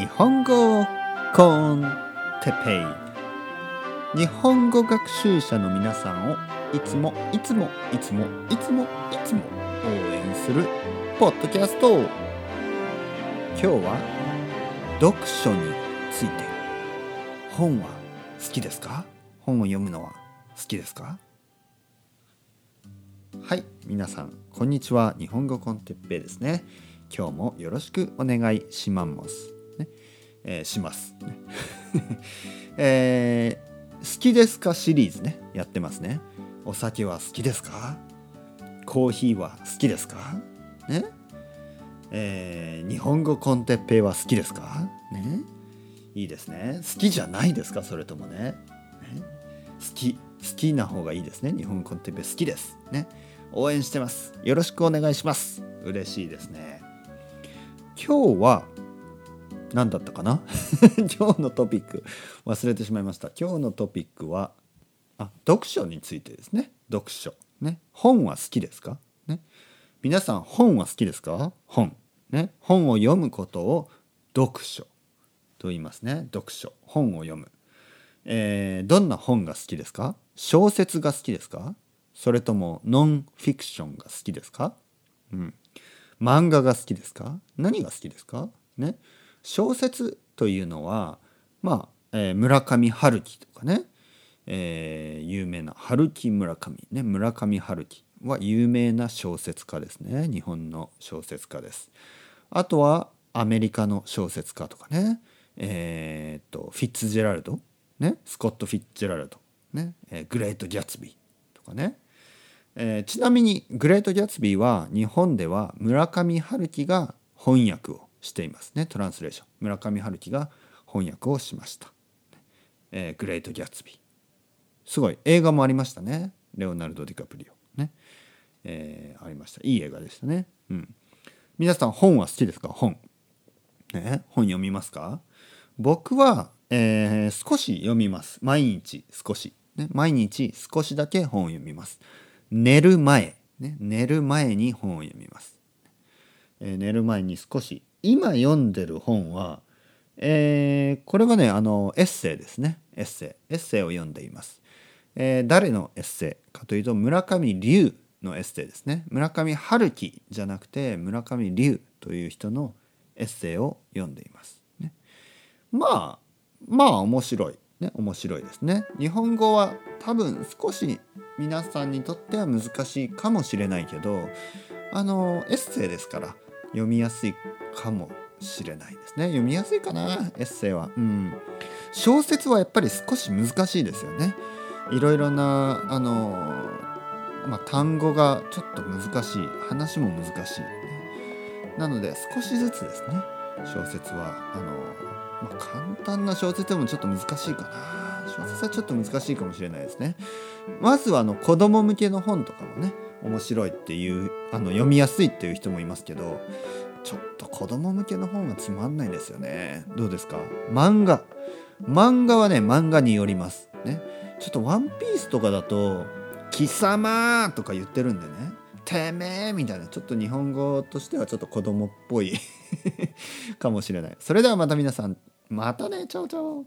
日本語コンテペイ。日本語学習者の皆さんをいつもいつもいつもいつもいつも応援するポッドキャスト。今日は読書について。本は好きですか？本を読むのは好きですか？はい皆さんこんにちは。日本語コンテッペイですね。今日もよろしくお願いします。ね、えーします、えー好きですかシリーズね。やってますね。お酒は好きですか？コーヒーは好きですか？ね。えー日本語コンテッペイは好きですか？ね。いいですね。好きじゃないですか？それともね。ね。好き好きな方がいいですね。日本コンテッペイ好きです。ね。応援してます。よろしくお願いします。嬉しいですね。今日は何だったかな？今日のトピック。忘れてしまいました。今日のトピックはあ読書についてですね。読書。ね。本は好きですか？ね。皆さん本は好きですか？本。ね。本を読むことを読書。と言いますね。読書。本を読む。えーどんな本が好きですか？小説が好きですか？それともノンフィクションが好きですか？うん。漫画が好きですか？何が好きですか？ね。小説というのはまあ、えー村上春樹とかね、えー有名な春樹村上ね村上春樹は有名な小説家ですね。日本の小説家です。あとはアメリカの小説家とかね。えーっとフィッツジェラルドねスコット・フィッツジェラルドね、えーグレート・ギャツビーとかね。えーちなみにグレート・ギャツビーは日本では村上春樹が翻訳をしていますね。トランスレーション。村上春樹が翻訳をしました、えーグレート・ギャツビー。すごい。映画もありましたね。レオナルド・ディカプリオ。ね、えーありました。いい映画でしたね。うん。皆さん本は好きですか？本。ね。本読みますか？僕は、えー少し読みます。毎日少し、ね、毎日少しだけ本を読みます。寝る前、ね、寝る前に本を読みます、えー寝る前に少し今読んでる本は、えーこれはねあのエッセイですね。エッセイ。エッセイを読んでいます、えー誰のエッセイかというと村上龍のエッセイですね。村上春樹じゃなくて村上龍という人のエッセイを読んでいます、ね、まあまあ面白い。ね面白いですね。日本語は多分少し皆さんにとっては難しいかもしれないけどあのエッセイですから。読みやすいかもしれないですね。読みやすいかなエッセイは。うん。小説はやっぱり少し難しいですよね。いろいろなあのまあ、単語がちょっと難しい。話も難しい、なので少しずつですね。小説はあの、まあ、簡単な小説でもちょっと難しいかな。小説はちょっと難しいかもしれないですね。まずはあの子供向けの本とかもね面白いっていうあの読みやすいっていう人もいますけどちょっと子供向けの本はつまんないですよね。どうですか？漫画。漫画はね漫画によります。ね。ちょっとワンピースとかだと貴様とか言ってるんでね。てめえみたいなちょっと日本語としてはちょっと子供っぽい。かもしれないそれではまた皆さんまたねチャオチャオ